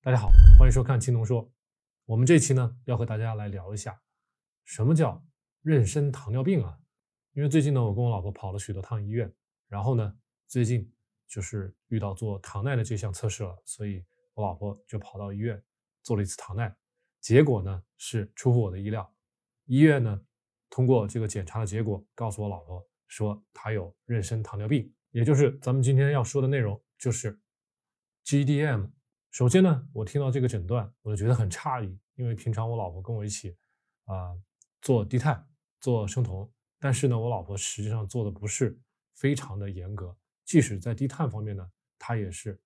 大家好，欢迎收看青龙说。我们这期呢要和大家来聊一下，什么叫妊娠糖尿病啊？因为最近呢，我跟我老婆跑了许多趟医院，然后呢，最近就是遇到做糖耐的这项测试了，所以我老婆就跑到医院做了一次糖耐，结果呢是出乎我的意料，医院呢通过这个检查的结果告诉我老婆说她有妊娠糖尿病，也就是咱们今天要说的内容就是 GDM。首先呢，我听到这个诊断，我就觉得很诧异，因为平常我老婆跟我一起啊做低碳、做生酮，但是呢，我老婆实际上做的不是非常的严格，即使在低碳方面呢，她也是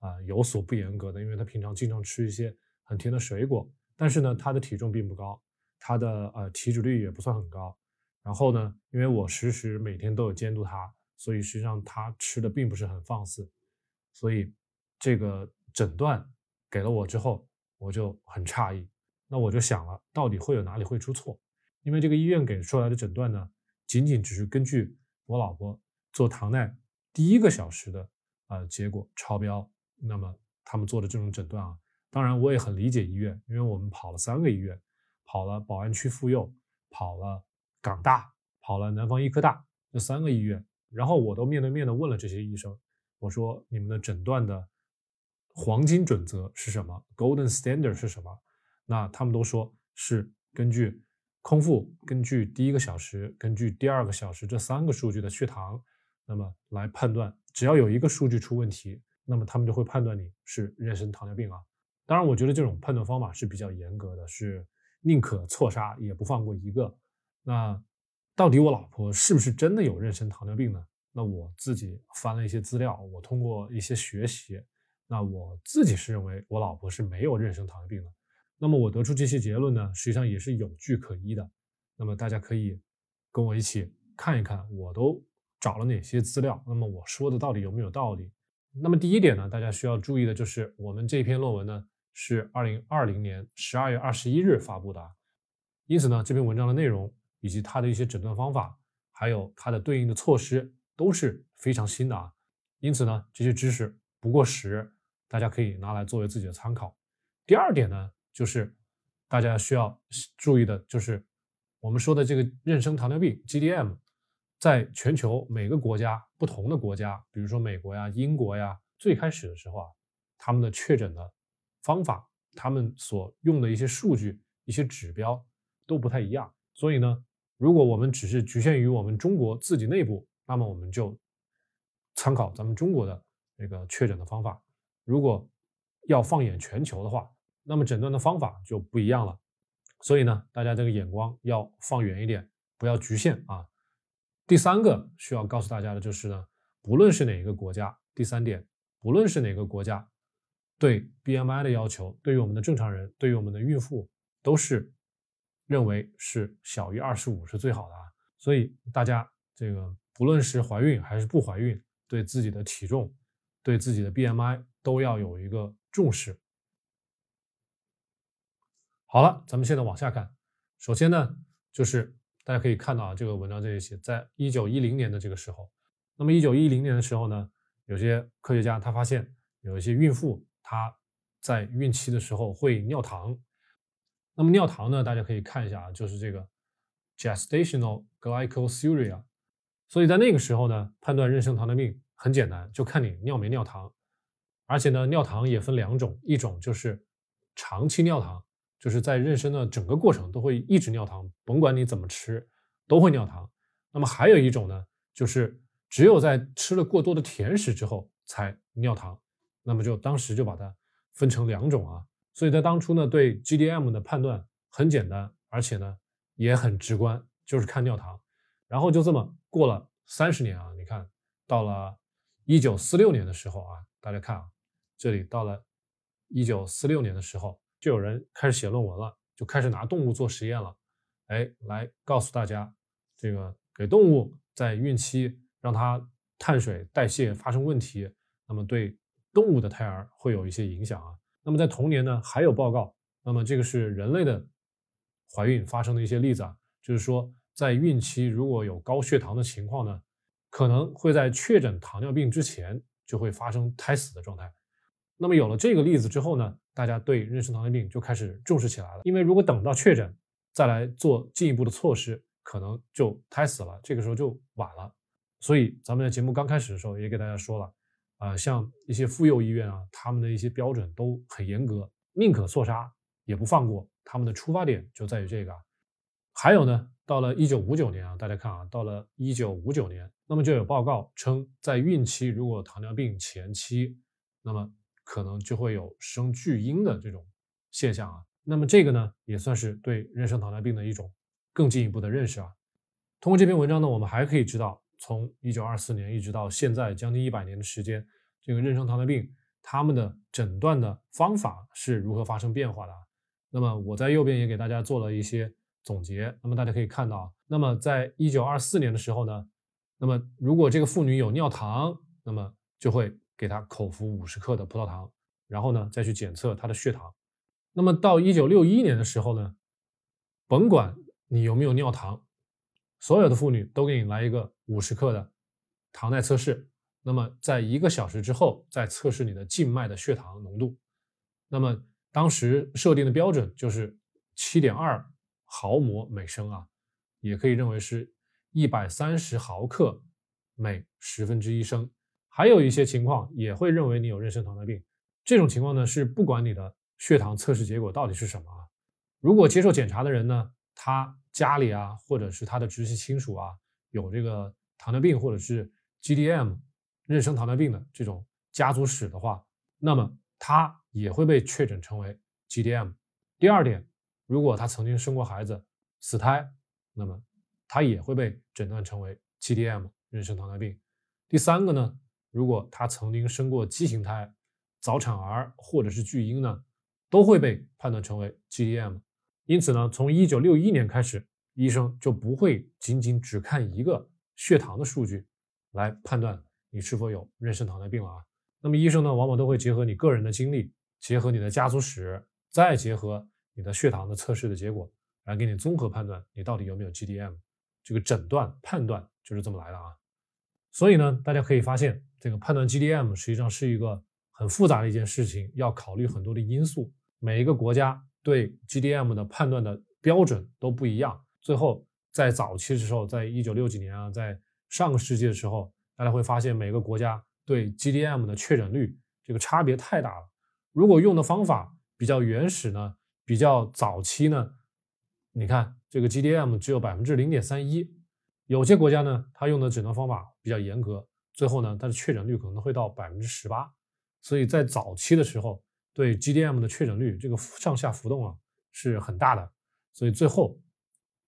啊有所不严格的，因为她平常经常吃一些很甜的水果，但是呢，她的体重并不高，她的呃体脂率也不算很高，然后呢，因为我时时每天都有监督她，所以实际上她吃的并不是很放肆，所以这个。诊断给了我之后，我就很诧异。那我就想了，到底会有哪里会出错？因为这个医院给出来的诊断呢，仅仅只是根据我老婆做糖耐第一个小时的呃结果超标，那么他们做的这种诊断啊。当然，我也很理解医院，因为我们跑了三个医院，跑了宝安区妇幼，跑了港大，跑了南方医科大这三个医院，然后我都面对面的问了这些医生，我说你们的诊断的。黄金准则是什么？Golden Standard 是什么？那他们都说是根据空腹、根据第一个小时、根据第二个小时这三个数据的血糖，那么来判断。只要有一个数据出问题，那么他们就会判断你是妊娠糖尿病啊。当然，我觉得这种判断方法是比较严格的，是宁可错杀也不放过一个。那到底我老婆是不是真的有妊娠糖尿病呢？那我自己翻了一些资料，我通过一些学习。那我自己是认为我老婆是没有妊娠糖尿病的，那么我得出这些结论呢，实际上也是有据可依的。那么大家可以跟我一起看一看，我都找了哪些资料，那么我说的到底有没有道理？那么第一点呢，大家需要注意的就是我们这篇论文呢是二零二零年十二月二十一日发布的，因此呢这篇文章的内容以及它的一些诊断方法，还有它的对应的措施都是非常新的啊，因此呢这些知识不过时。大家可以拿来作为自己的参考。第二点呢，就是大家需要注意的，就是我们说的这个妊娠糖尿病 （GDM） 在全球每个国家不同的国家，比如说美国呀、英国呀，最开始的时候啊，他们的确诊的方法，他们所用的一些数据、一些指标都不太一样。所以呢，如果我们只是局限于我们中国自己内部，那么我们就参考咱们中国的那个确诊的方法。如果要放眼全球的话，那么诊断的方法就不一样了。所以呢，大家这个眼光要放远一点，不要局限啊。第三个需要告诉大家的就是呢，不论是哪一个国家，第三点，不论是哪个国家，对 BMI 的要求，对于我们的正常人，对于我们的孕妇，都是认为是小于二十五是最好的啊。所以大家这个不论是怀孕还是不怀孕，对自己的体重，对自己的 BMI。都要有一个重视。好了，咱们现在往下看。首先呢，就是大家可以看到啊，这个文章这里写，在一九一零年的这个时候，那么一九一零年的时候呢，有些科学家他发现有一些孕妇她在孕期的时候会尿糖。那么尿糖呢，大家可以看一下啊，就是这个 gestational glycosuria。所以在那个时候呢，判断妊娠糖尿病很简单，就看你尿没尿糖。而且呢，尿糖也分两种，一种就是长期尿糖，就是在妊娠的整个过程都会一直尿糖，甭管你怎么吃都会尿糖。那么还有一种呢，就是只有在吃了过多的甜食之后才尿糖。那么就当时就把它分成两种啊。所以在当初呢，对 GDM 的判断很简单，而且呢也很直观，就是看尿糖。然后就这么过了三十年啊，你看到了一九四六年的时候啊，大家看啊。这里到了一九四六年的时候，就有人开始写论文了，就开始拿动物做实验了。哎，来告诉大家，这个给动物在孕期让它碳水代谢发生问题，那么对动物的胎儿会有一些影响啊。那么在同年呢，还有报告，那么这个是人类的怀孕发生的一些例子啊，就是说在孕期如果有高血糖的情况呢，可能会在确诊糖尿病之前就会发生胎死的状态。那么有了这个例子之后呢，大家对妊娠糖尿病就开始重视起来了。因为如果等到确诊再来做进一步的措施，可能就胎死了，这个时候就晚了。所以咱们在节目刚开始的时候也给大家说了，啊，像一些妇幼医院啊，他们的一些标准都很严格，宁可错杀也不放过。他们的出发点就在于这个。还有呢，到了一九五九年啊，大家看啊，到了一九五九年，那么就有报告称，在孕期如果糖尿病前期，那么可能就会有生巨婴的这种现象啊。那么这个呢，也算是对妊娠糖尿病的一种更进一步的认识啊。通过这篇文章呢，我们还可以知道，从一九二四年一直到现在将近一百年的时间，这个妊娠糖尿病他们的诊断的方法是如何发生变化的。那么我在右边也给大家做了一些总结。那么大家可以看到，那么在一九二四年的时候呢，那么如果这个妇女有尿糖，那么就会给她口服五十克的葡萄糖，然后呢再去检测她的血糖。那么到一九六一年的时候呢，甭管你有没有尿糖。所有的妇女都给你来一个五十克的糖耐测试，那么在一个小时之后再测试你的静脉的血糖浓度。那么当时设定的标准就是七点二毫摩每升啊，也可以认为是一百三十毫克每十分之一升。还有一些情况也会认为你有妊娠糖尿病，这种情况呢是不管你的血糖测试结果到底是什么啊，如果接受检查的人呢，他。家里啊，或者是他的直系亲属啊，有这个糖尿病或者是 GDM 妊娠糖尿病的这种家族史的话，那么他也会被确诊成为 GDM。第二点，如果他曾经生过孩子死胎，那么他也会被诊断成为 GDM 妊娠糖尿病。第三个呢，如果他曾经生过畸形胎、早产儿或者是巨婴呢，都会被判断成为 GDM。因此呢，从一九六一年开始，医生就不会仅仅只看一个血糖的数据来判断你是否有妊娠糖尿病了啊。那么医生呢，往往都会结合你个人的经历，结合你的家族史，再结合你的血糖的测试的结果，来给你综合判断你到底有没有 GDM。这个诊断判断就是这么来的啊。所以呢，大家可以发现，这个判断 GDM 实际上是一个很复杂的一件事情，要考虑很多的因素，每一个国家。对 GDM 的判断的标准都不一样。最后，在早期的时候，在一九六几年啊，在上个世纪的时候，大家会发现每个国家对 GDM 的确诊率这个差别太大了。如果用的方法比较原始呢，比较早期呢，你看这个 GDM 只有百分之零点三一。有些国家呢，它用的诊断方法比较严格，最后呢，它的确诊率可能会到百分之十八。所以在早期的时候。对 GDM 的确诊率，这个上下浮动啊是很大的，所以最后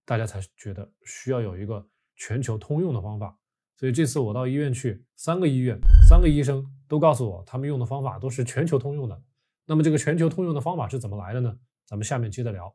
大家才觉得需要有一个全球通用的方法。所以这次我到医院去，三个医院三个医生都告诉我，他们用的方法都是全球通用的。那么这个全球通用的方法是怎么来的呢？咱们下面接着聊。